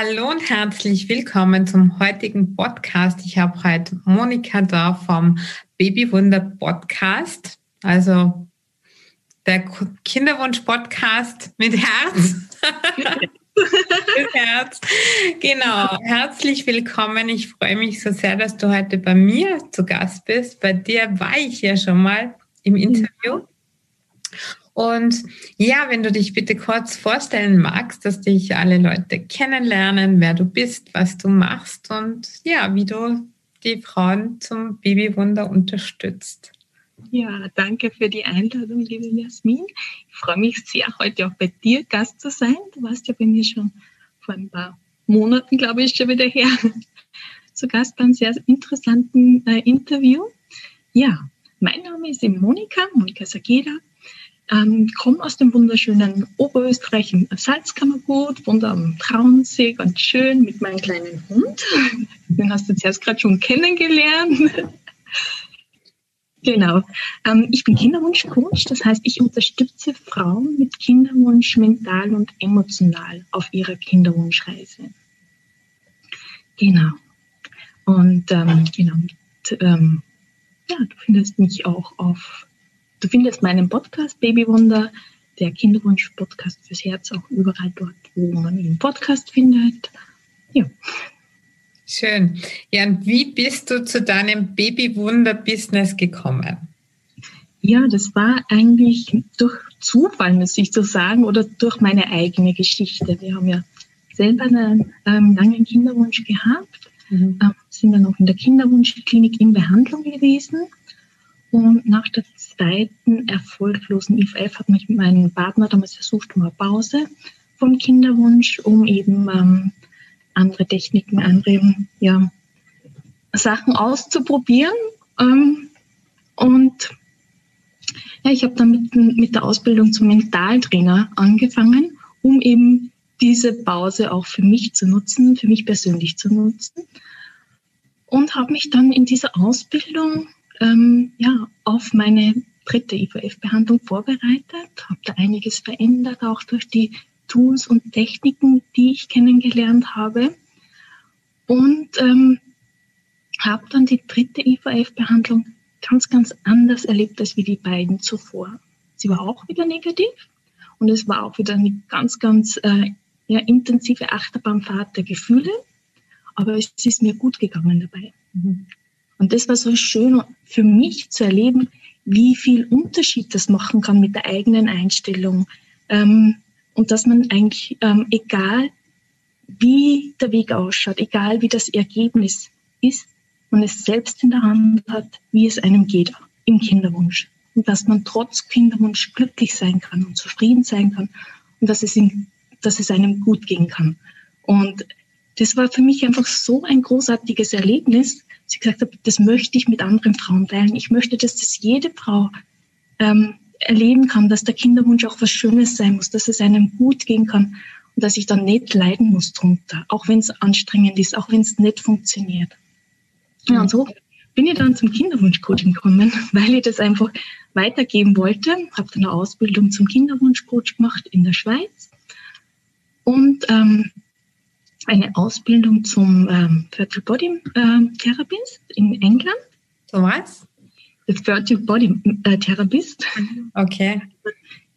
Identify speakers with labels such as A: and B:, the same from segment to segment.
A: Hallo und herzlich willkommen zum heutigen Podcast. Ich habe heute Monika da vom Babywunder Podcast, also der Kinderwunsch Podcast mit Herz. mit Herz. Genau, herzlich willkommen. Ich freue mich so sehr, dass du heute bei mir zu Gast bist. Bei dir war ich ja schon mal im Interview. Und ja, wenn du dich bitte kurz vorstellen magst, dass dich alle Leute kennenlernen, wer du bist, was du machst und ja, wie du die Frauen zum Babywunder unterstützt.
B: Ja, danke für die Einladung, liebe Jasmin. Ich freue mich sehr, heute auch bei dir Gast zu sein. Du warst ja bei mir schon vor ein paar Monaten, glaube ich, schon wieder her, zu Gast beim sehr interessanten äh, Interview. Ja, mein Name ist Monika, Monika Sageda. Ähm, komme aus dem wunderschönen Oberösterreich im Salzkammergut, wohne am Traunsee, ganz schön mit meinem kleinen Hund. Den hast du zuerst gerade schon kennengelernt. genau. Ähm, ich bin Kinderwunschcoach, das heißt, ich unterstütze Frauen mit Kinderwunsch mental und emotional auf ihrer Kinderwunschreise. Genau. Und ähm, genau, mit, ähm, ja, du findest mich auch auf Du findest meinen Podcast Babywunder, der Kinderwunsch-Podcast fürs Herz, auch überall dort, wo man ihn Podcast findet. Ja.
A: Schön. Ja, und wie bist du zu deinem Babywunder-Business gekommen?
B: Ja, das war eigentlich durch Zufall, muss ich so sagen, oder durch meine eigene Geschichte. Wir haben ja selber einen ähm, langen Kinderwunsch gehabt, mhm. äh, sind dann auch in der Kinderwunschklinik in Behandlung gewesen. Und nach der zweiten erfolglosen IVF hat mich mit Partner damals versucht eine Pause vom Kinderwunsch, um eben ähm, andere Techniken, andere ja, Sachen auszuprobieren. Ähm, und ja, ich habe dann mit, mit der Ausbildung zum Mentaltrainer angefangen, um eben diese Pause auch für mich zu nutzen, für mich persönlich zu nutzen. Und habe mich dann in dieser Ausbildung ähm, ja, auf meine dritte IVF-Behandlung vorbereitet, habe da einiges verändert, auch durch die Tools und Techniken, die ich kennengelernt habe. Und ähm, habe dann die dritte IVF-Behandlung ganz, ganz anders erlebt als wie die beiden zuvor. Sie war auch wieder negativ und es war auch wieder eine ganz, ganz äh, ja, intensive Achterbahnfahrt der Gefühle, aber es ist mir gut gegangen dabei. Mhm. Und das war so schön für mich zu erleben, wie viel Unterschied das machen kann mit der eigenen Einstellung. Ähm, und dass man eigentlich, ähm, egal wie der Weg ausschaut, egal wie das Ergebnis ist, man es selbst in der Hand hat, wie es einem geht im Kinderwunsch. Und dass man trotz Kinderwunsch glücklich sein kann und zufrieden sein kann und dass es, ihm, dass es einem gut gehen kann. Und das war für mich einfach so ein großartiges Erlebnis, sie gesagt habe, das möchte ich mit anderen Frauen teilen. Ich möchte, dass das jede Frau ähm, erleben kann, dass der Kinderwunsch auch was Schönes sein muss, dass es einem gut gehen kann und dass ich dann nicht leiden muss drunter, auch wenn es anstrengend ist, auch wenn es nicht funktioniert. Ja, und so bin ich dann zum Kinderwunschcoaching gekommen, weil ich das einfach weitergeben wollte. Habe dann eine Ausbildung zum Kinderwunschcoach gemacht in der Schweiz und ähm, eine Ausbildung zum ähm, Fertile Body äh, Therapist in England.
A: So was?
B: Fertile Body äh, Therapist.
A: Okay.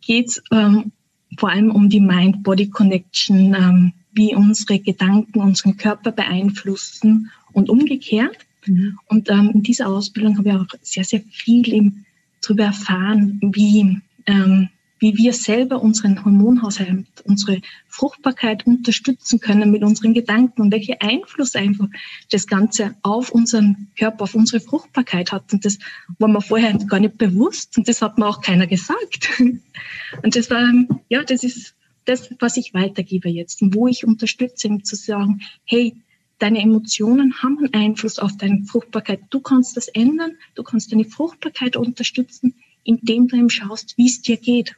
B: Geht es ähm, vor allem um die Mind-Body-Connection, ähm, wie unsere Gedanken unseren Körper beeinflussen und umgekehrt. Mhm. Und ähm, in dieser Ausbildung habe ich auch sehr, sehr viel darüber erfahren, wie ähm, wie wir selber unseren Hormonhaushalt, unsere Fruchtbarkeit unterstützen können mit unseren Gedanken und welchen Einfluss einfach das Ganze auf unseren Körper, auf unsere Fruchtbarkeit hat. Und das war mir vorher gar nicht bewusst und das hat mir auch keiner gesagt. Und das war, ja, das ist das, was ich weitergebe jetzt und wo ich unterstütze, um zu sagen, hey, deine Emotionen haben einen Einfluss auf deine Fruchtbarkeit. Du kannst das ändern, du kannst deine Fruchtbarkeit unterstützen, indem du eben schaust, wie es dir geht.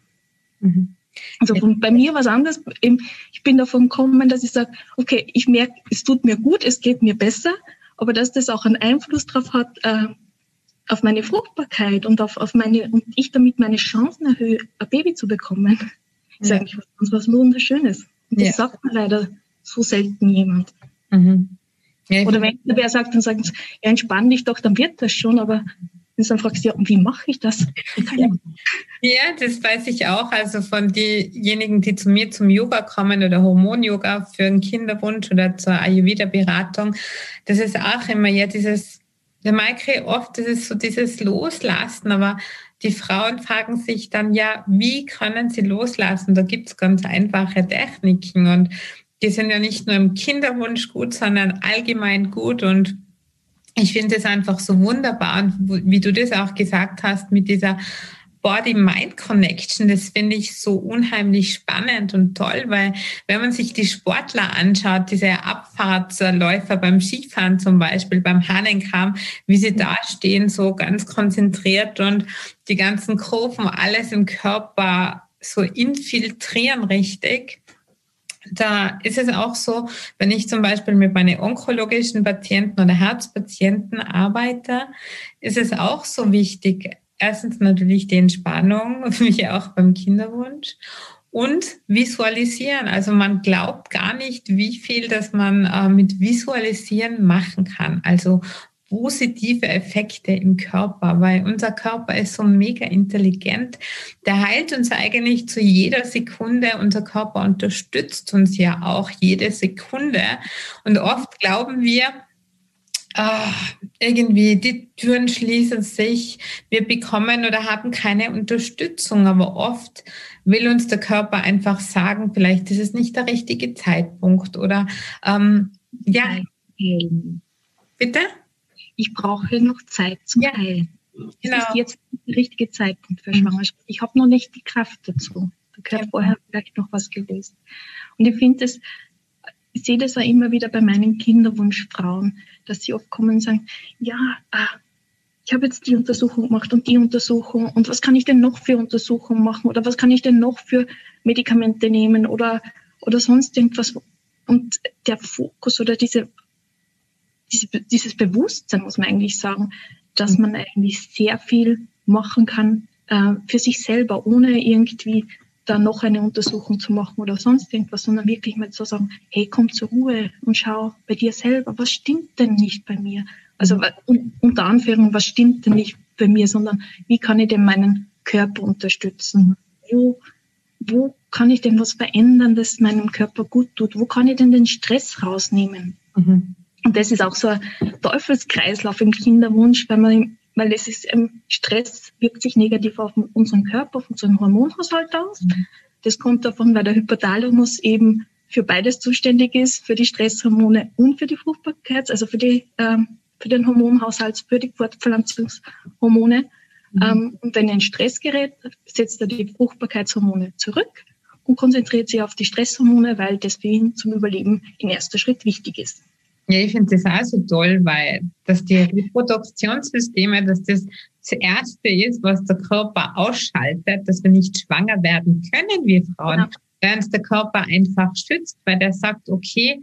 B: Mhm. Also von, bei mir war es anders. Ich bin davon gekommen, dass ich sage, okay, ich merke, es tut mir gut, es geht mir besser, aber dass das auch einen Einfluss darauf hat, äh, auf meine Fruchtbarkeit und auf, auf meine, und ich damit meine Chancen erhöhe, ein Baby zu bekommen, ist ja. eigentlich was, was Wunderschönes. Und das ja. sagt man leider so selten jemand. Mhm. Ja, Oder wenn wer sagt, dann sagen sie, ja, entspann dich doch, dann wird das schon, aber und dann fragst du, ja, wie mache ich das?
A: ja, das weiß ich auch. Also von denjenigen, die zu mir zum Yoga kommen oder Hormon-Yoga für einen Kinderwunsch oder zur Ayurveda-Beratung, das ist auch immer ja dieses, der Maike oft, das ist so dieses Loslassen, aber die Frauen fragen sich dann ja, wie können sie loslassen? Da gibt es ganz einfache Techniken und die sind ja nicht nur im Kinderwunsch gut, sondern allgemein gut und ich finde es einfach so wunderbar und wie du das auch gesagt hast mit dieser Body-Mind-Connection, das finde ich so unheimlich spannend und toll, weil wenn man sich die Sportler anschaut, diese Abfahrtsläufer beim Skifahren zum Beispiel, beim Hahnenkram, wie sie da stehen, so ganz konzentriert und die ganzen Kurven, alles im Körper so infiltrieren richtig da ist es auch so, wenn ich zum Beispiel mit meinen onkologischen Patienten oder Herzpatienten arbeite, ist es auch so wichtig, erstens natürlich die Entspannung, wie auch beim Kinderwunsch und visualisieren. Also man glaubt gar nicht, wie viel das man äh, mit Visualisieren machen kann. Also positive Effekte im Körper, weil unser Körper ist so mega intelligent. Der heilt uns eigentlich zu jeder Sekunde. Unser Körper unterstützt uns ja auch jede Sekunde. Und oft glauben wir, ach, irgendwie die Türen schließen sich, wir bekommen oder haben keine Unterstützung, aber oft will uns der Körper einfach sagen, vielleicht ist es nicht der richtige Zeitpunkt oder ähm, ja.
B: Bitte? Ich brauche noch Zeit zum ja. Heilen. Genau. Das ist jetzt der richtige Zeitpunkt für mhm. Schwangerschaft. Ich habe noch nicht die Kraft dazu. Da gehört ja. vorher vielleicht noch was gelöst. Und ich finde es, ich sehe das auch immer wieder bei meinen Kinderwunschfrauen, dass sie oft kommen und sagen, ja, ah, ich habe jetzt die Untersuchung gemacht und die Untersuchung und was kann ich denn noch für Untersuchungen machen oder was kann ich denn noch für Medikamente nehmen oder, oder sonst irgendwas. Und der Fokus oder diese diese, dieses Bewusstsein, muss man eigentlich sagen, dass man eigentlich sehr viel machen kann äh, für sich selber, ohne irgendwie da noch eine Untersuchung zu machen oder sonst irgendwas, sondern wirklich mal zu sagen, hey, komm zur Ruhe und schau bei dir selber, was stimmt denn nicht bei mir? Also un, unter Anführung, was stimmt denn nicht bei mir, sondern wie kann ich denn meinen Körper unterstützen? Wo, wo kann ich denn was verändern, das meinem Körper gut tut? Wo kann ich denn den Stress rausnehmen? Mhm. Und das ist auch so ein Teufelskreislauf im Kinderwunsch, weil man weil es ist, Stress wirkt sich negativ auf unseren Körper, auf unseren Hormonhaushalt aus. Mhm. Das kommt davon, weil der Hypothalamus eben für beides zuständig ist, für die Stresshormone und für die Fruchtbarkeit, also für, die, ähm, für den Hormonhaushalt, für die Fortpflanzungshormone. Mhm. Ähm, und wenn ein Stress gerät, setzt er die Fruchtbarkeitshormone zurück und konzentriert sich auf die Stresshormone, weil das für ihn zum Überleben in erster Schritt wichtig ist.
A: Ja, ich finde das auch so toll, weil dass die Reproduktionssysteme, dass das das Erste ist, was der Körper ausschaltet, dass wir nicht schwanger werden können, wir Frauen, ja. während der Körper einfach schützt, weil der sagt, okay,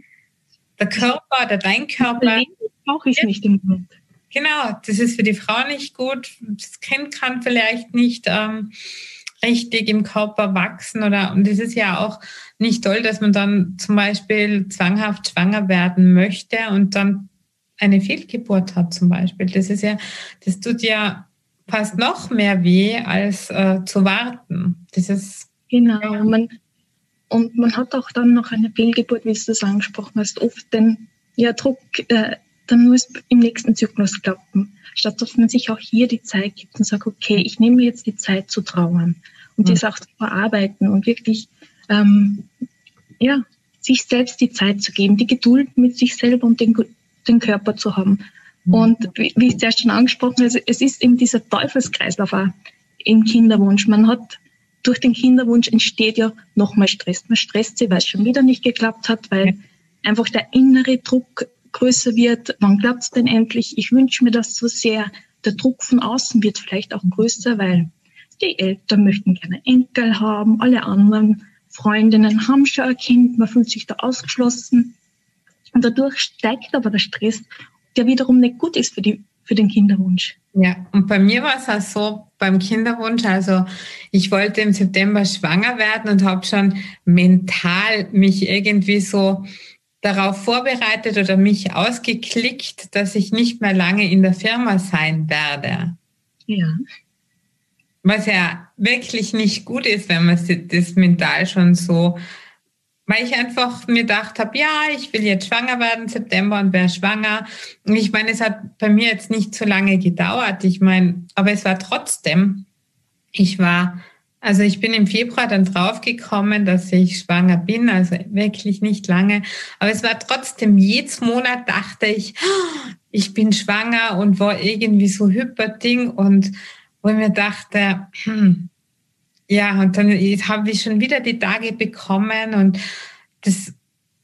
A: der Körper oder dein Körper.
B: Brauche ich nicht im Moment.
A: Genau, das ist für die Frau nicht gut. Das Kind kann vielleicht nicht ähm, richtig im Körper wachsen oder und es ist ja auch nicht toll, dass man dann zum Beispiel zwanghaft schwanger werden möchte und dann eine Fehlgeburt hat zum Beispiel. Das ist ja, das tut ja fast noch mehr weh als äh, zu warten. Das ist
B: genau. Ja. Man, und man hat auch dann noch eine Fehlgeburt, wie du das angesprochen hast, oft den ja, Druck, äh, dann muss im nächsten Zyklus klappen. Statt dass man sich auch hier die Zeit gibt und sagt, okay, ich nehme jetzt die Zeit zu trauern und mhm. das auch zu verarbeiten und wirklich ähm, ja, sich selbst die Zeit zu geben, die Geduld mit sich selber und den, den Körper zu haben. Mhm. Und wie, wie ich es erst schon angesprochen habe, also es ist eben dieser Teufelskreislauf auch im Kinderwunsch. Man hat durch den Kinderwunsch entsteht ja nochmal Stress. Man stresst sich, weil es schon wieder nicht geklappt hat, weil ja. einfach der innere Druck größer wird. Wann klappt es denn endlich? Ich wünsche mir das so sehr. Der Druck von außen wird vielleicht auch größer, weil die Eltern möchten gerne Enkel haben, alle anderen Freundinnen haben schon ein Kind, man fühlt sich da ausgeschlossen. Und dadurch steigt aber der Stress, der wiederum nicht gut ist für, die, für den Kinderwunsch.
A: Ja, und bei mir war es auch so beim Kinderwunsch, also ich wollte im September schwanger werden und habe schon mental mich irgendwie so darauf vorbereitet oder mich ausgeklickt, dass ich nicht mehr lange in der Firma sein werde.
B: Ja.
A: Was ja wirklich nicht gut ist, wenn man das mental schon so, weil ich einfach mir gedacht habe, ja, ich will jetzt schwanger werden, September und wäre schwanger. Und ich meine, es hat bei mir jetzt nicht so lange gedauert. Ich meine, aber es war trotzdem, ich war also ich bin im Februar dann draufgekommen, dass ich schwanger bin, also wirklich nicht lange. Aber es war trotzdem, jedes Monat dachte ich, ich bin schwanger und war irgendwie so Hyperding und wo ich mir dachte, hm, ja, und dann habe ich schon wieder die Tage bekommen und das,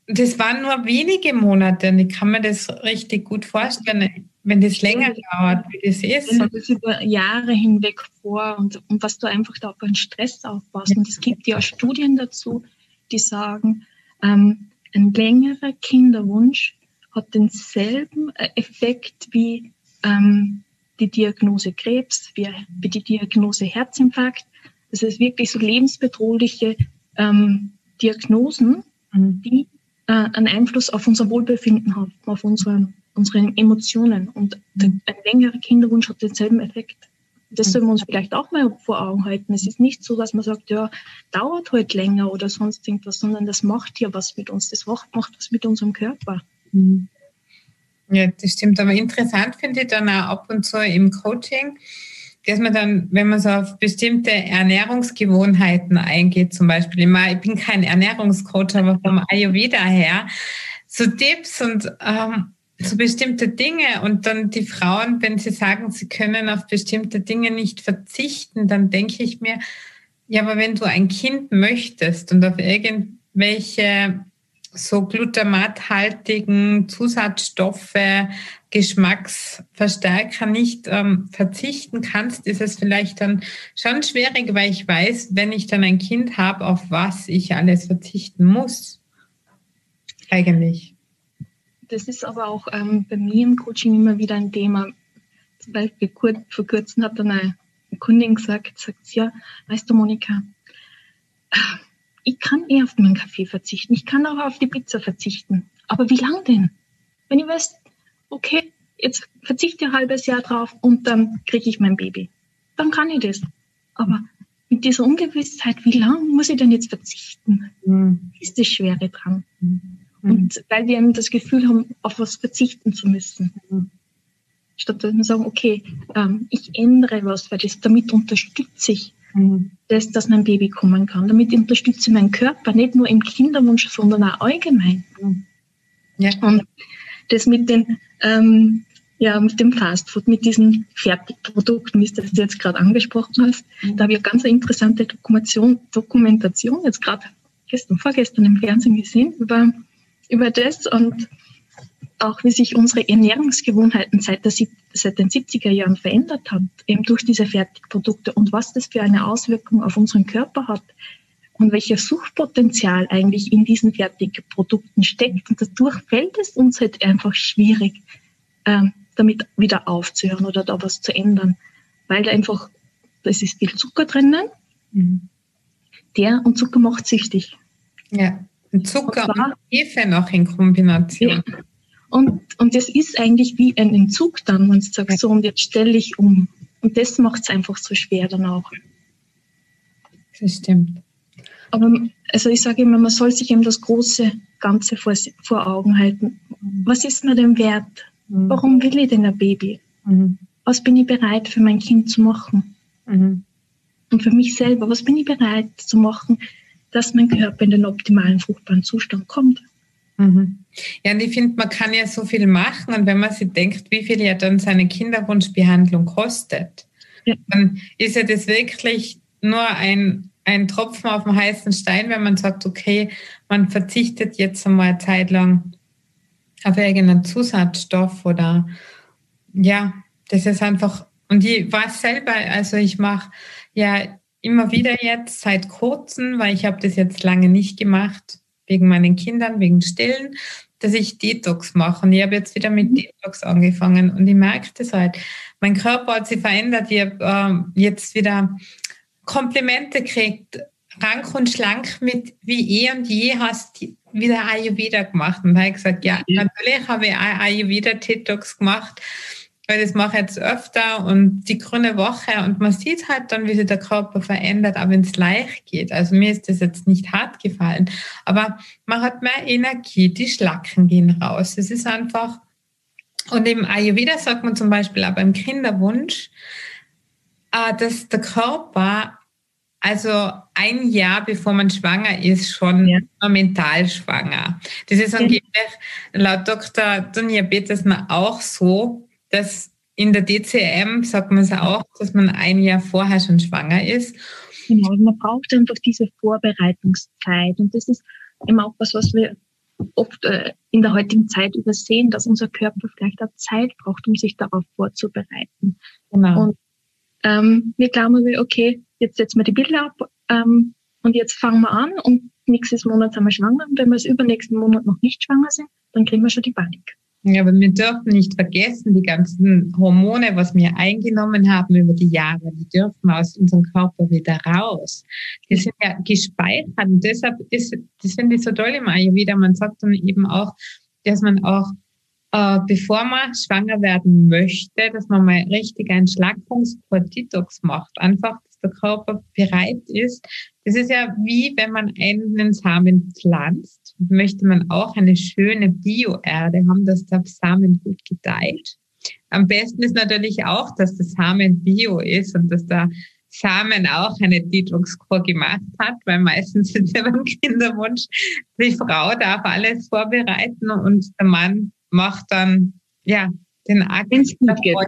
A: das waren nur wenige Monate und ich kann mir das richtig gut vorstellen wenn das länger dauert, wie das ist.
B: Wenn du das über Jahre hinweg vor und, und was du einfach da auf einen Stress aufbaust. Und es gibt ja Studien dazu, die sagen, ähm, ein längerer Kinderwunsch hat denselben äh, Effekt wie ähm, die Diagnose Krebs, wie, wie die Diagnose Herzinfarkt. Das ist wirklich so lebensbedrohliche ähm, Diagnosen, mhm. die äh, einen Einfluss auf unser Wohlbefinden haben, auf unseren unsere Emotionen. Und ein längerer Kinderwunsch hat denselben Effekt. Das sollen wir uns vielleicht auch mal vor Augen halten. Es ist nicht so, dass man sagt, ja, dauert halt länger oder sonst irgendwas, sondern das macht ja was mit uns. Das macht was mit unserem Körper. Mhm.
A: Ja, das stimmt. Aber interessant finde ich dann auch ab und zu im Coaching, dass man dann, wenn man so auf bestimmte Ernährungsgewohnheiten eingeht, zum Beispiel, ich bin kein Ernährungscoach, aber vom Ayurveda her, so Tipps und ähm, so bestimmte Dinge und dann die Frauen, wenn sie sagen, sie können auf bestimmte Dinge nicht verzichten, dann denke ich mir, ja, aber wenn du ein Kind möchtest und auf irgendwelche so glutamathaltigen Zusatzstoffe, Geschmacksverstärker nicht ähm, verzichten kannst, ist es vielleicht dann schon schwierig, weil ich weiß, wenn ich dann ein Kind habe, auf was ich alles verzichten muss. Eigentlich.
B: Das ist aber auch ähm, bei mir im Coaching immer wieder ein Thema. Zum Beispiel kurz, vor kurzem hat dann eine Kundin gesagt, sagt ja, weißt du, Monika, ich kann eh auf meinen Kaffee verzichten, ich kann auch auf die Pizza verzichten. Aber wie lang denn? Wenn ich weiß, okay, jetzt verzichte ich ein halbes Jahr drauf und dann kriege ich mein Baby. Dann kann ich das. Aber mit dieser Ungewissheit, wie lang muss ich denn jetzt verzichten, mhm. ist das Schwere dran. Mhm. Mhm. Und weil wir eben das Gefühl haben, auf was verzichten zu müssen. Mhm. Statt dass wir sagen, okay, ähm, ich ändere was, weil das, damit unterstütze ich mhm. das, dass mein Baby kommen kann. Damit unterstütze ich meinen Körper, nicht nur im Kinderwunsch, sondern auch allgemein. Mhm. Ja. Und das mit den, ähm, ja, mit dem Fastfood, mit diesen Fertigprodukten, wie du das jetzt gerade angesprochen hast, da habe ich eine ganz interessante Dokumentation, Dokumentation jetzt gerade gestern, vorgestern im Fernsehen gesehen über über das und auch wie sich unsere Ernährungsgewohnheiten seit, der, seit den 70er Jahren verändert hat, eben durch diese Fertigprodukte und was das für eine Auswirkung auf unseren Körper hat und welches Suchtpotenzial eigentlich in diesen Fertigprodukten steckt. Und dadurch fällt es uns halt einfach schwierig, ähm, damit wieder aufzuhören oder da was zu ändern, weil da einfach, da ist viel Zucker drinnen, mhm. der und Zucker macht süchtig.
A: Ja. Zucker und, und Hefe noch in Kombination.
B: Ja. Und, und das ist eigentlich wie ein Entzug dann, wenn du sagst, so und jetzt stelle ich um. Und das macht es einfach so schwer dann auch.
A: Das stimmt.
B: Aber also ich sage immer, man soll sich eben das große Ganze vor, vor Augen halten. Was ist mir denn wert? Mhm. Warum will ich denn ein Baby? Mhm. Was bin ich bereit für mein Kind zu machen? Mhm. Und für mich selber, was bin ich bereit zu machen, dass mein Körper in den optimalen fruchtbaren Zustand kommt.
A: Mhm. Ja, und ich finde, man kann ja so viel machen und wenn man sich denkt, wie viel ja dann seine Kinderwunschbehandlung kostet, ja. dann ist ja das wirklich nur ein, ein Tropfen auf dem heißen Stein, wenn man sagt, okay, man verzichtet jetzt einmal eine Zeit lang auf irgendeinen Zusatzstoff oder ja, das ist einfach, und ich weiß selber, also ich mache ja immer wieder jetzt seit kurzem, weil ich habe das jetzt lange nicht gemacht, wegen meinen Kindern, wegen Stillen, dass ich Detox mache. Und ich habe jetzt wieder mit mhm. Detox angefangen und ich merke das halt. Mein Körper hat sich verändert. Ich habe äh, jetzt wieder Komplimente gekriegt, rank und schlank mit wie eh und je hast, wieder Ayurveda gemacht. Und da habe ich gesagt, ja, natürlich habe ich auch Ayurveda-TikToks gemacht, weil das mache ich jetzt öfter und die grüne Woche und man sieht halt dann, wie sich der Körper verändert, auch wenn es leicht geht. Also mir ist das jetzt nicht hart gefallen, aber man hat mehr Energie, die Schlacken gehen raus. Es ist einfach, und im Ayurveda sagt man zum Beispiel auch beim Kinderwunsch, äh, dass der Körper also ein Jahr bevor man schwanger ist, schon ja. mental schwanger. Das ist angeblich laut Dr. Dunja Petersmann auch so, dass in der DCM sagt man es auch, dass man ein Jahr vorher schon schwanger ist.
B: Genau, man braucht einfach diese Vorbereitungszeit. Und das ist eben auch was, was wir oft äh, in der heutigen Zeit übersehen, dass unser Körper vielleicht auch Zeit braucht, um sich darauf vorzubereiten. Genau. Und ähm, wir glauben, okay, jetzt setzen wir die Bilder ab ähm, und jetzt fangen wir an und nächstes Monat sind wir schwanger. Und wenn wir es übernächsten Monat noch nicht schwanger sind, dann kriegen wir schon die Panik.
A: Ja, aber wir dürfen nicht vergessen, die ganzen Hormone, was wir eingenommen haben über die Jahre, die dürfen aus unserem Körper wieder raus. Die sind ja gespeichert. Und deshalb ist, das finde ich so toll im Ayurveda. Man sagt dann eben auch, dass man auch, äh, bevor man schwanger werden möchte, dass man mal richtig einen Schlagungskur-Detox macht. Einfach, dass der Körper bereit ist. Das ist ja wie, wenn man einen Samen pflanzt möchte man auch eine schöne Bio-Erde haben, dass der Samen gut gedeiht. Am besten ist natürlich auch, dass der Samen bio ist und dass der Samen auch eine Detox-Kur gemacht hat, weil meistens sind ja beim Kinderwunsch, die Frau darf alles vorbereiten und der Mann macht dann, ja, den Akt. Wenn es gut geht.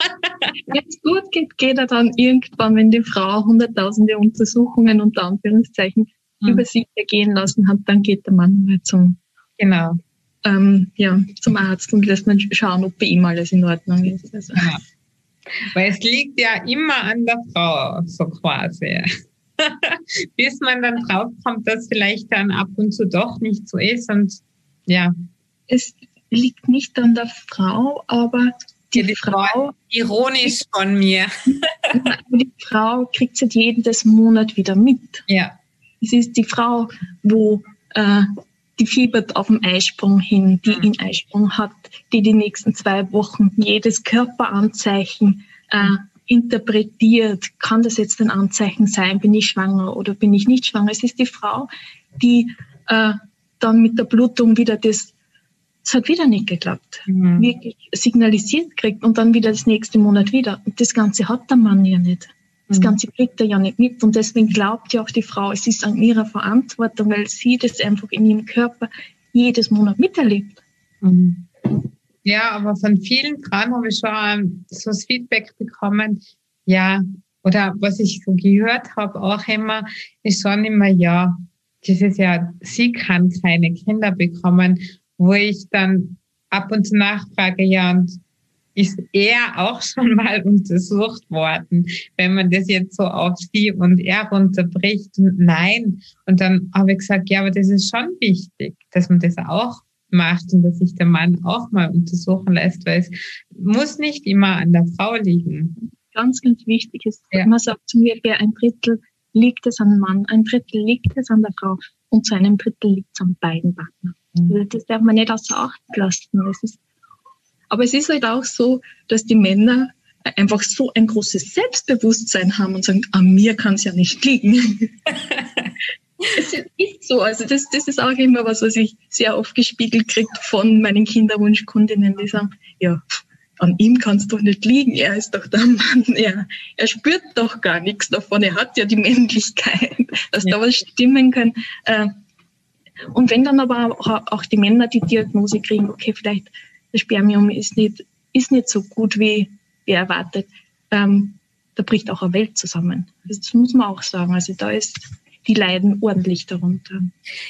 B: Wenn es gut geht, geht er dann irgendwann, wenn die Frau hunderttausende Untersuchungen unter Anführungszeichen mhm. über sich ergehen lassen hat, dann geht der Mann mal zum, genau. ähm, ja, zum Arzt und lässt man schauen, ob bei ihm alles in Ordnung ist. Also. Ja.
A: Weil es liegt ja immer an der Frau, so quasi. Bis man dann draufkommt, dass vielleicht dann ab und zu doch nicht so ist und ja.
B: Es liegt nicht an der Frau, aber die, ja, die Frau, Frau,
A: ironisch von mir.
B: die Frau kriegt es jedes Monat wieder mit.
A: Ja.
B: Es ist die Frau, wo äh, die fiebert auf dem Eisprung hin, die mhm. einen Eisprung hat, die die nächsten zwei Wochen jedes Körperanzeichen äh, interpretiert. Kann das jetzt ein Anzeichen sein? Bin ich schwanger oder bin ich nicht schwanger? Es ist die Frau, die äh, dann mit der Blutung wieder das, es hat wieder nicht geklappt, mhm. wirklich signalisiert kriegt und dann wieder das nächste Monat wieder. Und das Ganze hat der Mann ja nicht. Das mhm. Ganze kriegt er ja nicht mit. Und deswegen glaubt ja auch die Frau, es ist an ihrer Verantwortung, weil sie das einfach in ihrem Körper jedes Monat miterlebt.
A: Mhm. Ja, aber von vielen Frauen habe ich schon so das Feedback bekommen, ja, oder was ich so gehört habe auch immer, ist schon immer, ja, das ist ja, sie kann keine Kinder bekommen, wo ich dann ab und zu nachfrage, ja, und ist er auch schon mal untersucht worden, wenn man das jetzt so auf sie und er runterbricht. Nein. Und dann habe ich gesagt, ja, aber das ist schon wichtig, dass man das auch macht und dass sich der Mann auch mal untersuchen lässt, weil es muss nicht immer an der Frau liegen.
B: Ganz, ganz wichtig ist, ja. man sagt zu mir, ein Drittel liegt es an dem Mann, ein Drittel liegt es an der Frau und zu einem Drittel liegt es an beiden Partnern. Mhm. Also das darf man nicht außer Acht lassen. Es ist aber es ist halt auch so, dass die Männer einfach so ein großes Selbstbewusstsein haben und sagen, an mir kann es ja nicht liegen. es ist so. Also das, das ist auch immer was, was ich sehr oft gespiegelt kriege von meinen Kinderwunschkundinnen, die sagen, ja, an ihm kann es doch nicht liegen, er ist doch der Mann, er, er spürt doch gar nichts davon, er hat ja die Männlichkeit, dass ja. da was stimmen kann. Äh, und wenn dann aber auch die Männer die Diagnose kriegen, okay, vielleicht das Spermium ist nicht, ist nicht so gut, wie, wie erwartet. Ähm, da bricht auch eine Welt zusammen. Das muss man auch sagen. Also da ist, die leiden ordentlich darunter.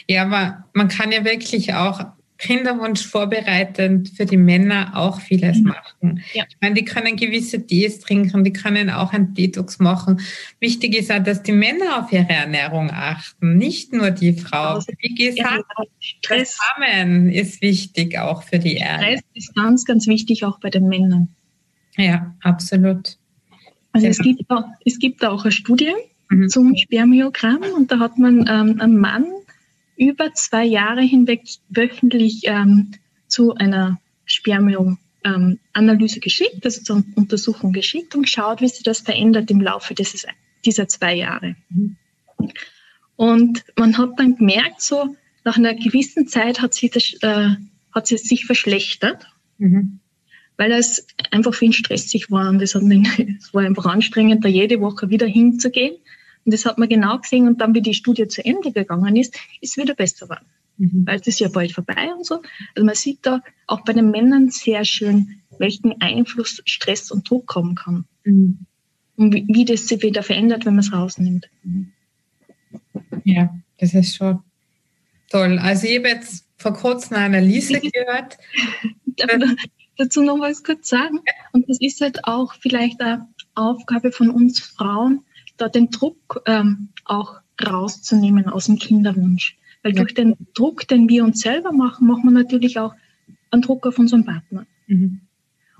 A: Ja, aber man kann ja wirklich auch Kinderwunsch vorbereitend für die Männer auch vieles mhm. machen. Ja. Ich meine, die können gewisse Tees trinken, die können auch einen Detox machen. Wichtig ist auch, dass die Männer auf ihre Ernährung achten, nicht nur die Frau. Also, Wie gesagt, ja, Stress Samen ist wichtig auch für die Erde. Stress
B: ist ganz, ganz wichtig auch bei den Männern.
A: Ja, absolut.
B: Also ja. es, gibt auch, es gibt auch eine Studie mhm. zum Spermiogramm und da hat man ähm, einen Mann über zwei Jahre hinweg wöchentlich ähm, zu einer Spermium-Analyse ähm, geschickt, also zur Untersuchung geschickt und geschaut, wie sich das verändert im Laufe dieses, dieser zwei Jahre. Und man hat dann gemerkt, so nach einer gewissen Zeit hat sich das, äh, hat sie sich verschlechtert, mhm. weil es einfach viel stressig war und es, hat mich, es war einfach anstrengend, da jede Woche wieder hinzugehen. Und das hat man genau gesehen und dann, wie die Studie zu Ende gegangen ist, ist wieder besser geworden. Mhm. Weil es ist ja bald vorbei und so. Also man sieht da auch bei den Männern sehr schön, welchen Einfluss Stress und Druck haben kann. Mhm. Und wie, wie, das sich wieder verändert, wenn man es rausnimmt. Mhm.
A: Ja, das ist schon toll. Also ich habe jetzt vor kurzem eine Analyse gehört.
B: Dazu noch was kurz sagen? Und das ist halt auch vielleicht eine Aufgabe von uns Frauen, da den Druck ähm, auch rauszunehmen aus dem Kinderwunsch. Weil ja. durch den Druck, den wir uns selber machen, machen wir natürlich auch einen Druck auf unseren Partner. Mhm.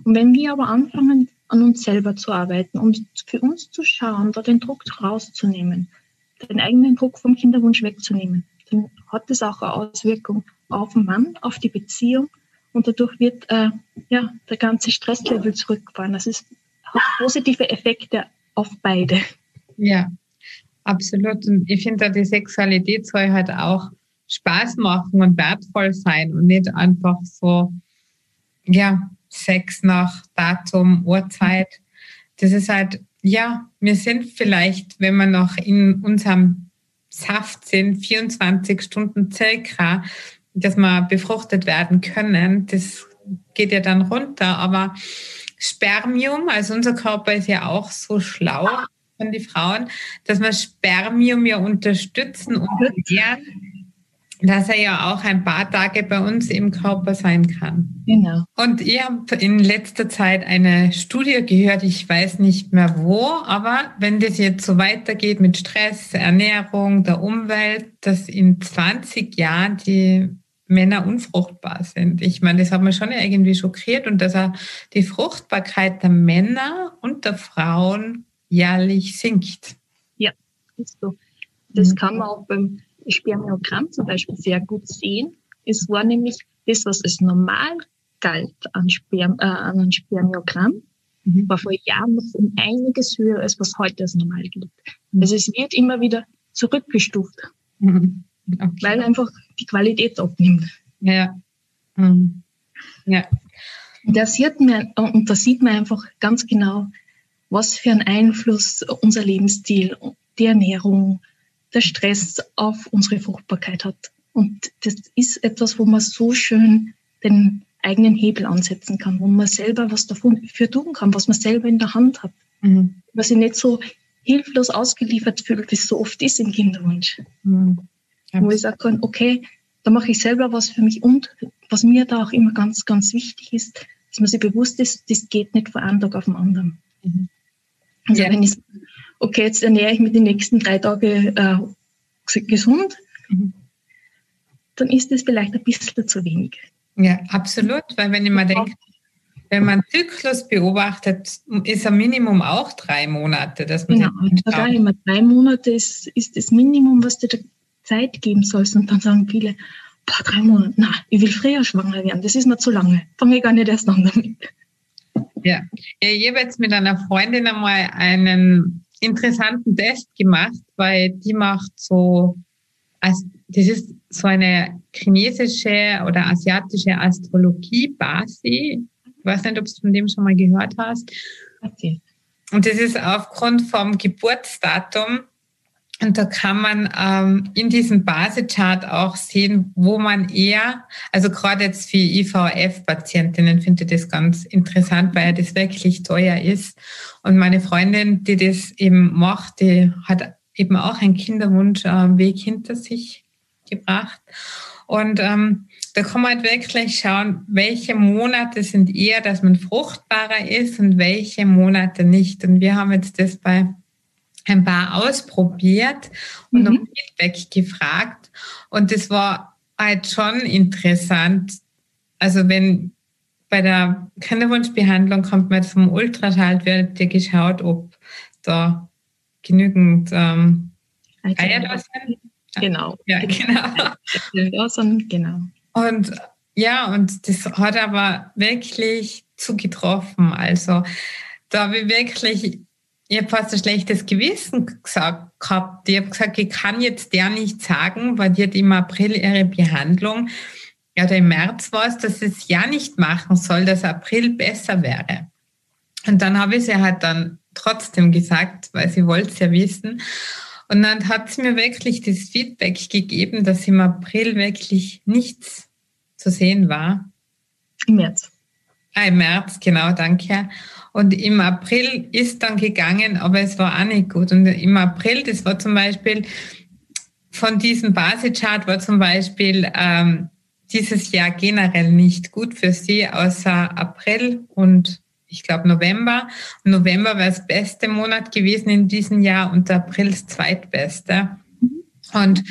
B: Und wenn wir aber anfangen, an uns selber zu arbeiten und für uns zu schauen, da den Druck rauszunehmen, den eigenen Druck vom Kinderwunsch wegzunehmen, dann hat das auch eine Auswirkung auf den Mann, auf die Beziehung und dadurch wird äh, ja, der ganze Stresslevel zurückfahren. Das ist, hat positive Effekte auf beide.
A: Ja, absolut. Und ich finde, die Sexualität soll halt auch Spaß machen und wertvoll sein und nicht einfach so, ja, Sex nach Datum, Uhrzeit. Das ist halt, ja, wir sind vielleicht, wenn wir noch in unserem Saft sind, 24 Stunden circa, dass wir befruchtet werden können. Das geht ja dann runter. Aber Spermium, also unser Körper ist ja auch so schlau von die Frauen, dass wir Spermium ja unterstützen und lernen, dass er ja auch ein paar Tage bei uns im Körper sein kann. Genau. Und ich habe in letzter Zeit eine Studie gehört, ich weiß nicht mehr wo, aber wenn das jetzt so weitergeht mit Stress, Ernährung, der Umwelt, dass in 20 Jahren die Männer unfruchtbar sind. Ich meine, das hat mich schon irgendwie schockiert und dass er die Fruchtbarkeit der Männer und der Frauen jährlich sinkt.
B: Ja, ist so. Das mhm. kann man auch beim Spermiogramm zum Beispiel sehr gut sehen. Es war nämlich das, was es normal galt an, Sperm, äh, an einem Spermiogramm, mhm. war vor Jahren noch um einiges höher, als was heute als normal gilt. Mhm. Also es wird immer wieder zurückgestuft, mhm. okay. weil einfach die Qualität abnimmt.
A: Ja. Mhm. Ja.
B: Da sieht man, und da sieht man einfach ganz genau, was für einen Einfluss unser Lebensstil, die Ernährung, der Stress auf unsere Fruchtbarkeit hat. Und das ist etwas, wo man so schön den eigenen Hebel ansetzen kann, wo man selber was davon für tun kann, was man selber in der Hand hat. Mhm. Was sich nicht so hilflos ausgeliefert fühlt, wie es so oft ist im Kinderwunsch. Mhm. Wo ich sagen kann, okay, da mache ich selber was für mich und was mir da auch immer ganz, ganz wichtig ist, dass man sich bewusst ist, das geht nicht von einem Tag auf den anderen. Mhm. Also ja. wenn ich okay, jetzt ernähre ich mich die nächsten drei Tage äh, gesund, mhm. dann ist das vielleicht ein bisschen zu wenig.
A: Ja, absolut, weil wenn ich mir denke, wenn man Zyklus beobachtet, ist ein Minimum auch drei Monate. Dass man
B: genau, da immer drei Monate ist, ist das Minimum, was du der Zeit geben sollst. Und dann sagen viele, boah, drei Monate, na, ich will früher schwanger werden, das ist mir zu lange. Fange ich gar nicht erst an damit.
A: Ja, ich habe jetzt mit einer Freundin einmal einen interessanten Test gemacht, weil die macht so, das ist so eine chinesische oder asiatische Astrologie-Basis. Ich weiß nicht, ob du von dem schon mal gehört hast. Okay. Und das ist aufgrund vom Geburtsdatum und da kann man ähm, in diesem Basechart auch sehen, wo man eher, also gerade jetzt für IVF-Patientinnen finde ich das ganz interessant, weil das wirklich teuer ist. Und meine Freundin, die das eben macht, die hat eben auch einen Kinderwunschweg äh, hinter sich gebracht. Und ähm, da kann man halt wirklich schauen, welche Monate sind eher, dass man fruchtbarer ist und welche Monate nicht. Und wir haben jetzt das bei ein paar ausprobiert und mhm. um Feedback gefragt. Und das war halt schon interessant. Also wenn bei der Kinderwunschbehandlung kommt man zum Ultraschall, wird dir geschaut, ob da genügend ähm, Eier da sind.
B: Genau.
A: Ja, genau.
B: genau.
A: Und ja, und das hat aber wirklich zugetroffen. Also da habe ich wirklich, ich habe fast ein schlechtes Gewissen gesagt, gehabt. Ich habe gesagt, ich kann jetzt der nicht sagen, weil die hat im April ihre Behandlung, ja, oder im März war es, dass es ja nicht machen soll, dass April besser wäre. Und dann habe ich sie halt dann trotzdem gesagt, weil sie wollte es ja wissen. Und dann hat sie mir wirklich das Feedback gegeben, dass im April wirklich nichts zu sehen war.
B: Im März.
A: Ah, im März, genau, danke. Und im April ist dann gegangen, aber es war auch nicht gut. Und im April, das war zum Beispiel, von diesem Basischart war zum Beispiel ähm, dieses Jahr generell nicht gut für sie, außer April und ich glaube November. November war das beste Monat gewesen in diesem Jahr und April das zweitbeste. Und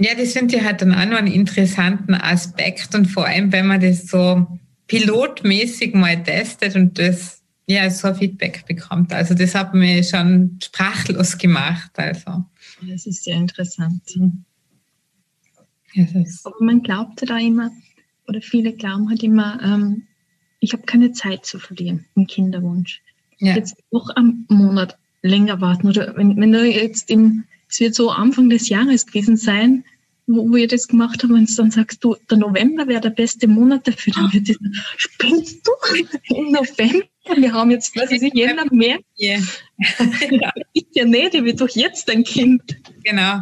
A: ja, das finde ich halt dann auch noch einen interessanten Aspekt und vor allem, wenn man das so pilotmäßig mal testet und das ja so Feedback bekommt. Also das hat mich schon sprachlos gemacht. Also.
B: Das ist sehr interessant. Mhm. Aber man glaubte da immer, oder viele glauben halt immer, ähm, ich habe keine Zeit zu verlieren im Kinderwunsch. Ja. Jetzt noch einen Monat länger warten oder wenn, wenn du jetzt im, es wird so Anfang des Jahres gewesen sein, wo wir das gemacht haben und dann sagst du, der November wäre der beste Monat dafür, dann wird das, spinnst du im November? Wir haben jetzt, was weiß ich, Jänner mehr. Yeah. ja, ich ja nicht, ich will doch jetzt ein Kind.
A: Genau.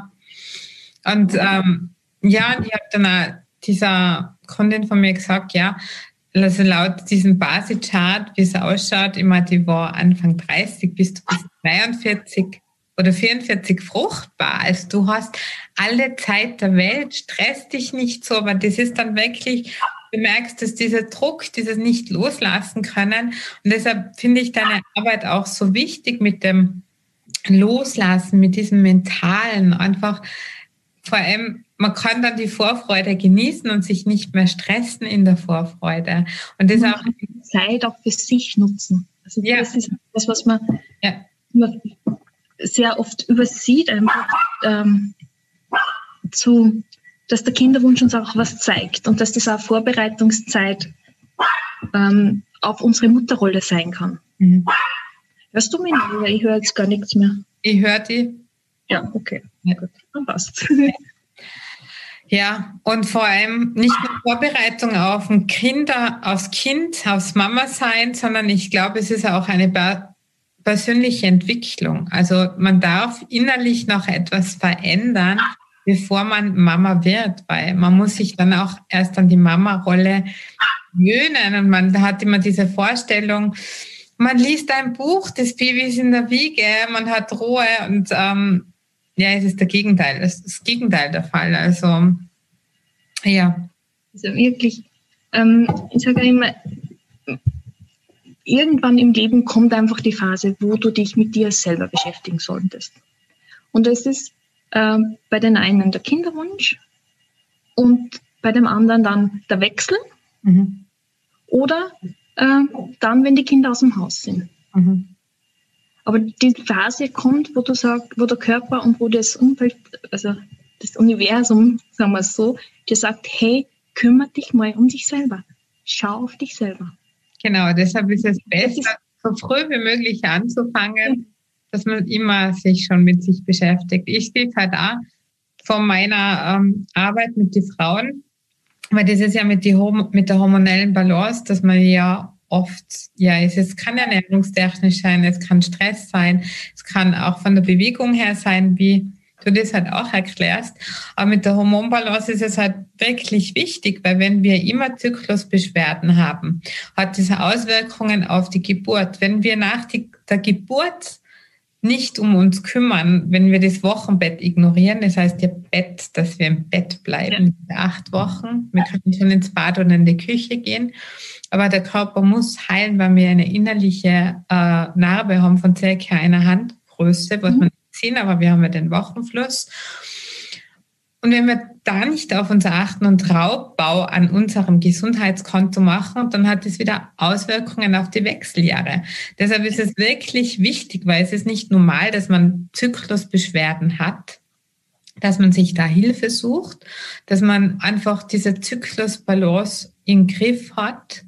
A: Und ähm, ja, ich habe dann auch dieser Kundin von mir gesagt, ja, also laut diesem Basischart, wie es ausschaut, immer die war Anfang 30 bis du bist 42 oder 44 fruchtbar. Also du hast alle Zeit der Welt, stress dich nicht so, aber das ist dann wirklich, du merkst, dass dieser Druck, dieses nicht loslassen können. Und deshalb finde ich deine Arbeit auch so wichtig mit dem Loslassen, mit diesem Mentalen, einfach vor allem man kann dann die Vorfreude genießen und sich nicht mehr stressen in der Vorfreude. Und das
B: auch Zeit auch für sich nutzen. Also ja. das ist das, was man ja. sehr oft übersieht, einfach ähm, zu, dass der Kinderwunsch uns auch was zeigt und dass das auch Vorbereitungszeit ähm, auf unsere Mutterrolle sein kann. Mhm. Hörst du mich noch? Ich höre jetzt gar nichts mehr.
A: Ich höre die.
B: Ja, okay. Ja. Gut, dann passt.
A: Ja, und vor allem nicht nur Vorbereitung auf ein Kinder, aufs Kind, aufs Mama sein, sondern ich glaube, es ist auch eine persönliche Entwicklung. Also man darf innerlich noch etwas verändern, bevor man Mama wird, weil man muss sich dann auch erst an die Mama-Rolle gewöhnen und man hat immer diese Vorstellung, man liest ein Buch, das Baby ist in der Wiege, man hat Ruhe und ähm, ja, es ist der Gegenteil. Es ist das Gegenteil der Fall. Also, ja.
B: Also wirklich, ähm, ich sage immer, irgendwann im Leben kommt einfach die Phase, wo du dich mit dir selber beschäftigen solltest. Und es ist äh, bei den einen der Kinderwunsch und bei dem anderen dann der Wechsel mhm. oder äh, dann, wenn die Kinder aus dem Haus sind. Mhm. Aber die Phase kommt, wo du sagst, wo der Körper und wo das Umfeld, also das Universum, sagen wir es so, dir sagt, hey, kümmere dich mal um dich selber. Schau auf dich selber.
A: Genau, deshalb ist es besser, so früh wie möglich anzufangen, dass man immer sich schon mit sich beschäftigt. Ich sehe es halt auch von meiner ähm, Arbeit mit den Frauen, weil das ist ja mit, die, mit der hormonellen Balance, dass man ja oft, ja, es, es kann ernährungstechnisch sein, es kann Stress sein, es kann auch von der Bewegung her sein, wie du das halt auch erklärst. Aber mit der Hormonbalance ist es halt wirklich wichtig, weil wenn wir immer Zyklusbeschwerden haben, hat das Auswirkungen auf die Geburt. Wenn wir nach die, der Geburt nicht um uns kümmern, wenn wir das Wochenbett ignorieren, das heißt ihr Bett, dass wir im Bett bleiben, ja. acht Wochen, wir können schon ins Bad oder in die Küche gehen, aber der Körper muss heilen, weil wir eine innerliche äh, Narbe haben von circa einer Handgröße, was mhm. man nicht sehen, aber wir haben ja den Wochenfluss. Und wenn wir da nicht auf uns achten und Raubbau an unserem Gesundheitskonto machen, dann hat es wieder Auswirkungen auf die Wechseljahre. Deshalb ist es wirklich wichtig, weil es ist nicht normal, dass man Zyklusbeschwerden hat, dass man sich da Hilfe sucht, dass man einfach diese Zyklusbalance im Griff hat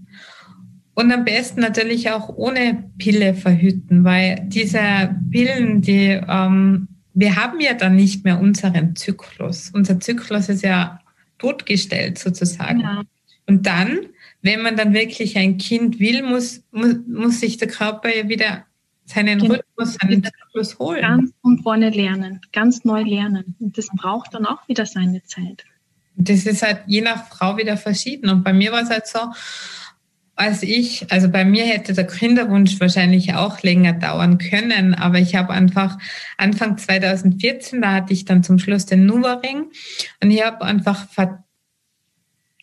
A: und am besten natürlich auch ohne Pille verhüten, weil diese Pillen, die ähm, wir haben ja dann nicht mehr unseren Zyklus. Unser Zyklus ist ja totgestellt sozusagen. Ja. Und dann, wenn man dann wirklich ein Kind will, muss, muss, muss sich der Körper ja wieder seinen genau. Rhythmus, seinen Zyklus holen.
B: Ganz von vorne lernen, ganz neu lernen. Und das braucht dann auch wieder seine Zeit.
A: Das ist halt je nach Frau wieder verschieden. Und bei mir war es halt so, als ich, also bei mir hätte der Kinderwunsch wahrscheinlich auch länger dauern können, aber ich habe einfach Anfang 2014, da hatte ich dann zum Schluss den Nuvaring und ich habe einfach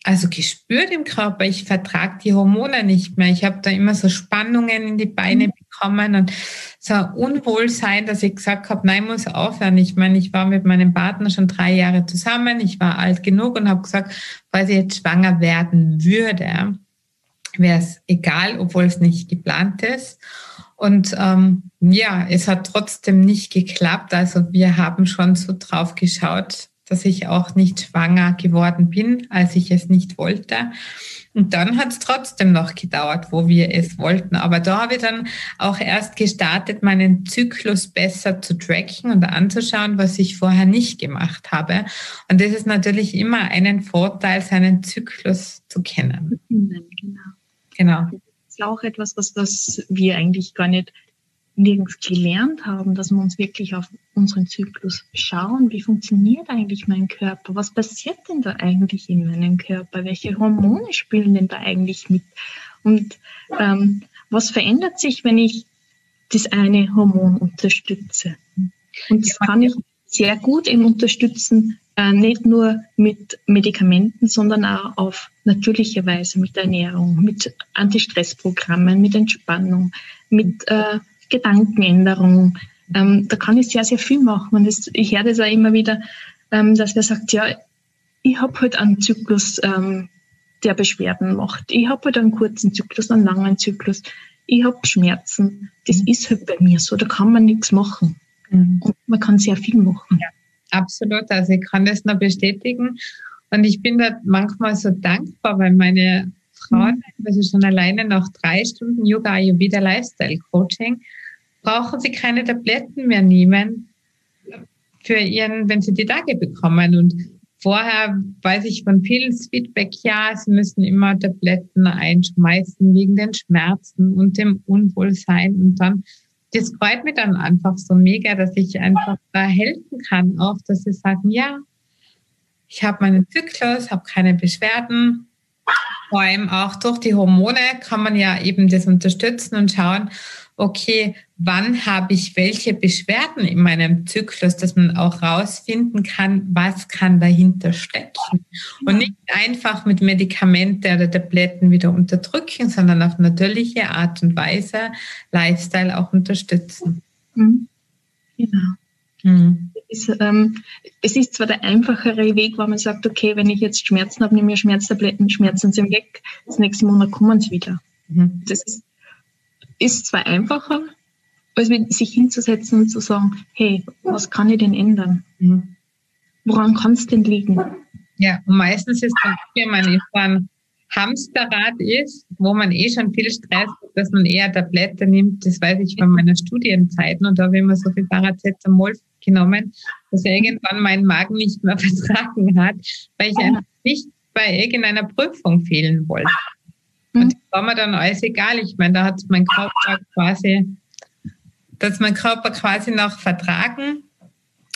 A: also gespürt im Körper, ich vertrage die Hormone nicht mehr. Ich habe da immer so Spannungen in die Beine mhm. bekommen und so ein Unwohlsein, dass ich gesagt habe, nein, muss aufhören. Ich meine, ich war mit meinem Partner schon drei Jahre zusammen, ich war alt genug und habe gesagt, falls ich jetzt schwanger werden würde, wäre es egal, obwohl es nicht geplant ist. Und ähm, ja, es hat trotzdem nicht geklappt. Also wir haben schon so drauf geschaut, dass ich auch nicht schwanger geworden bin, als ich es nicht wollte. Und dann hat es trotzdem noch gedauert, wo wir es wollten. Aber da habe ich dann auch erst gestartet, meinen Zyklus besser zu tracken und anzuschauen, was ich vorher nicht gemacht habe. Und das ist natürlich immer einen Vorteil, seinen Zyklus zu kennen. Genau.
B: Genau. Das ist auch etwas, was, was wir eigentlich gar nicht nirgends gelernt haben, dass wir uns wirklich auf unseren Zyklus schauen. Wie funktioniert eigentlich mein Körper? Was passiert denn da eigentlich in meinem Körper? Welche Hormone spielen denn da eigentlich mit? Und ähm, was verändert sich, wenn ich das eine Hormon unterstütze? Und das kann ich sehr gut eben unterstützen, äh, nicht nur mit Medikamenten, sondern auch auf natürliche Weise mit Ernährung, mit Antistressprogrammen, mit Entspannung, mit äh, Gedankenänderung. Ähm, da kann ich sehr, sehr viel machen. Und das, ich höre das auch immer wieder, ähm, dass wer sagt, ja, ich habe halt einen Zyklus, ähm, der Beschwerden macht. Ich habe halt einen kurzen Zyklus, einen langen Zyklus. Ich habe Schmerzen. Das mhm. ist halt bei mir so, da kann man nichts machen. Mhm. Man kann sehr viel machen. Ja,
A: absolut. Also ich kann das nur bestätigen. Und ich bin da manchmal so dankbar, weil meine Frauen, mhm. also schon alleine nach drei Stunden Yoga Ayurveda Lifestyle Coaching, brauchen sie keine Tabletten mehr nehmen für ihren, wenn sie die Tage bekommen. Und vorher weiß ich von vielen Feedback, ja, sie müssen immer Tabletten einschmeißen wegen den Schmerzen und dem Unwohlsein. Und dann, das freut mich dann einfach so mega, dass ich einfach da helfen kann, auch, dass sie sagen, ja, ich habe meinen Zyklus, habe keine Beschwerden, vor allem auch durch die Hormone kann man ja eben das unterstützen und schauen, okay, wann habe ich welche Beschwerden in meinem Zyklus, dass man auch rausfinden kann, was kann dahinter stecken. Und nicht einfach mit Medikamente oder Tabletten wieder unterdrücken, sondern auf natürliche Art und Weise Lifestyle auch unterstützen. Mhm.
B: Genau. Mhm. Es, ähm, es ist zwar der einfachere Weg, weil man sagt, okay, wenn ich jetzt Schmerzen habe, nehme ich Schmerztabletten, Schmerzen sind weg, das nächste Monat kommen sie wieder. Mhm. Das ist, ist zwar einfacher, als sich hinzusetzen und zu sagen, hey, was kann ich denn ändern? Mhm. Woran kann es denn liegen?
A: Ja, und meistens ist dann, wenn man ist dann Hamsterrad ist, wo man eh schon viel Stress hat, dass man eher Tablette nimmt, das weiß ich von meiner Studienzeiten und da habe ich immer so viel Paracetamol genommen, dass irgendwann mein Magen nicht mehr vertragen hat, weil ich einfach nicht bei irgendeiner Prüfung fehlen wollte. Und das war mir dann alles egal. Ich meine, da hat mein Körper quasi, dass mein Körper quasi noch vertragen.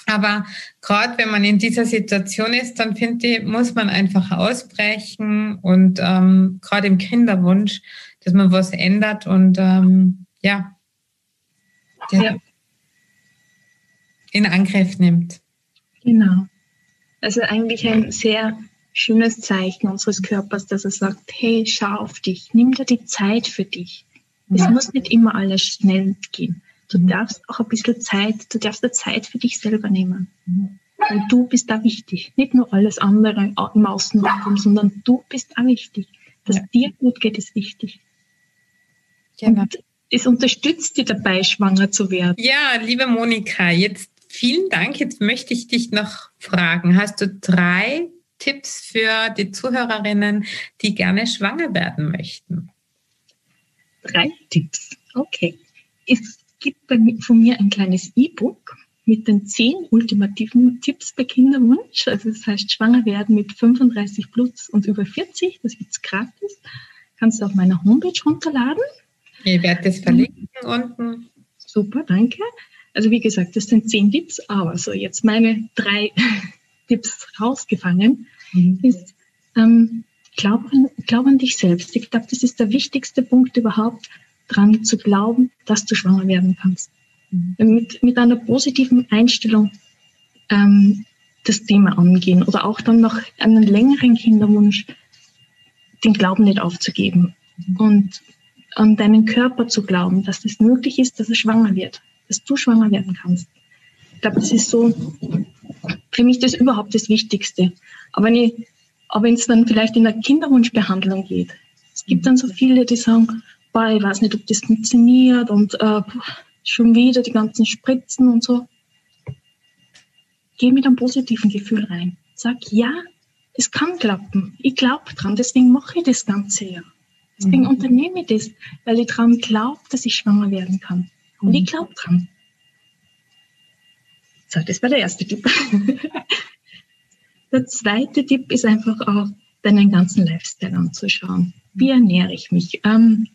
A: Aber gerade wenn man in dieser Situation ist, dann finde ich, muss man einfach ausbrechen und ähm, gerade im Kinderwunsch, dass man was ändert und ähm, ja, ja, in Angriff nimmt.
B: Genau. Also eigentlich ein sehr schönes Zeichen unseres Körpers, dass er sagt, hey, schau auf dich, nimm dir die Zeit für dich. Es ja. muss nicht immer alles schnell gehen. Du mhm. darfst auch ein bisschen Zeit, du darfst dir Zeit für dich selber nehmen. Mhm. Und du bist da wichtig. Nicht nur alles andere im Außen, sondern du bist da wichtig. Dass ja. dir gut geht, ist wichtig. Genau. Und es unterstützt dir dabei, schwanger zu werden.
A: Ja, liebe Monika, jetzt Vielen Dank. Jetzt möchte ich dich noch fragen. Hast du drei Tipps für die Zuhörerinnen, die gerne schwanger werden möchten?
B: Drei Tipps. Okay. Es gibt von mir ein kleines E-Book mit den zehn ultimativen Tipps bei Kinderwunsch. Also das heißt schwanger werden mit 35 plus und über 40. Das gibt's gratis. Kannst du auf meiner Homepage runterladen.
A: Ich werde das verlinken unten.
B: Super, danke. Also wie gesagt, das sind zehn Tipps, aber so jetzt meine drei Tipps rausgefangen mhm. ist, ähm, glaub, an, glaub an dich selbst. Ich glaube, das ist der wichtigste Punkt überhaupt, dran zu glauben, dass du schwanger werden kannst. Mhm. Mit, mit einer positiven Einstellung ähm, das Thema angehen oder auch dann nach einem längeren Kinderwunsch den Glauben nicht aufzugeben mhm. und an deinen Körper zu glauben, dass es möglich ist, dass er schwanger wird dass du schwanger werden kannst. Ich glaube, das ist so für mich das überhaupt das Wichtigste. Aber wenn ich, aber wenn es dann vielleicht in der Kinderwunschbehandlung geht, es gibt dann so viele, die sagen, boah, ich weiß nicht, ob das funktioniert und äh, schon wieder die ganzen Spritzen und so. Geh mit einem positiven Gefühl rein. Sag, ja, es kann klappen. Ich glaube dran, deswegen mache ich das Ganze ja. Deswegen mhm. unternehme ich das, weil ich daran glaube, dass ich schwanger werden kann. Und ich glaube dran. So, das war der erste Tipp. der zweite Tipp ist einfach auch, deinen ganzen Lifestyle anzuschauen. Wie ernähre ich mich? Ähm,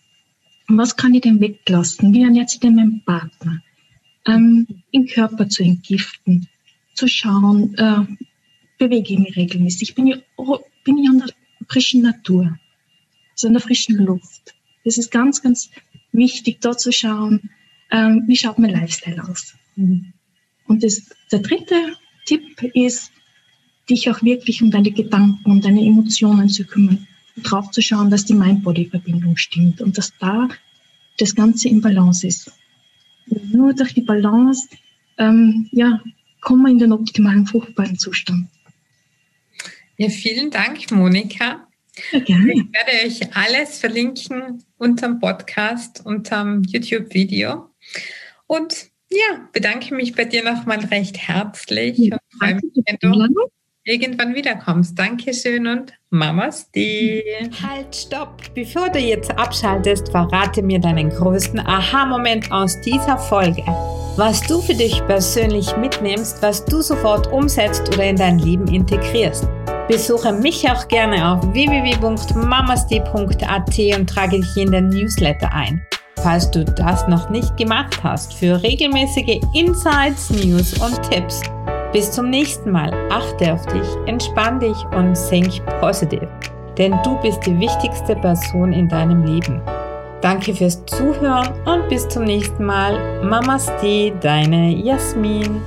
B: was kann ich denn weglassen? Wie ernährt sich denn mein Partner? Ähm, den Körper zu entgiften, zu schauen, äh, bewege ich mich regelmäßig? Bin ich, bin ich an der frischen Natur, also an der frischen Luft? Das ist ganz, ganz wichtig, dort zu schauen, ähm, wie schaut mein Lifestyle aus. Mhm. Und das, der dritte Tipp ist, dich auch wirklich um deine Gedanken, um deine Emotionen zu kümmern, drauf zu schauen, dass die Mind-Body-Verbindung stimmt und dass da das Ganze im Balance ist. Nur durch die Balance, ähm, ja, kommen wir in den optimalen fruchtbaren Zustand.
A: Ja, vielen Dank, Monika.
B: Ja, gerne.
A: Ich werde euch alles verlinken unterm Podcast, unterm YouTube-Video. Und ja, bedanke mich bei dir nochmal recht herzlich ja, und freue mich, wenn du irgendwann wiederkommst. Dankeschön und Mamas die. Halt, stopp! Bevor du jetzt abschaltest, verrate mir deinen größten Aha-Moment aus dieser Folge. Was du für dich persönlich mitnimmst, was du sofort umsetzt oder in dein Leben integrierst. Besuche mich auch gerne auf www.mamasdi.at und trage dich in den Newsletter ein. Falls du das noch nicht gemacht hast, für regelmäßige Insights, News und Tipps. Bis zum nächsten Mal. Achte auf dich, entspann dich und think positive. Denn du bist die wichtigste Person in deinem Leben. Danke fürs Zuhören und bis zum nächsten Mal. Mamaste, deine Jasmin.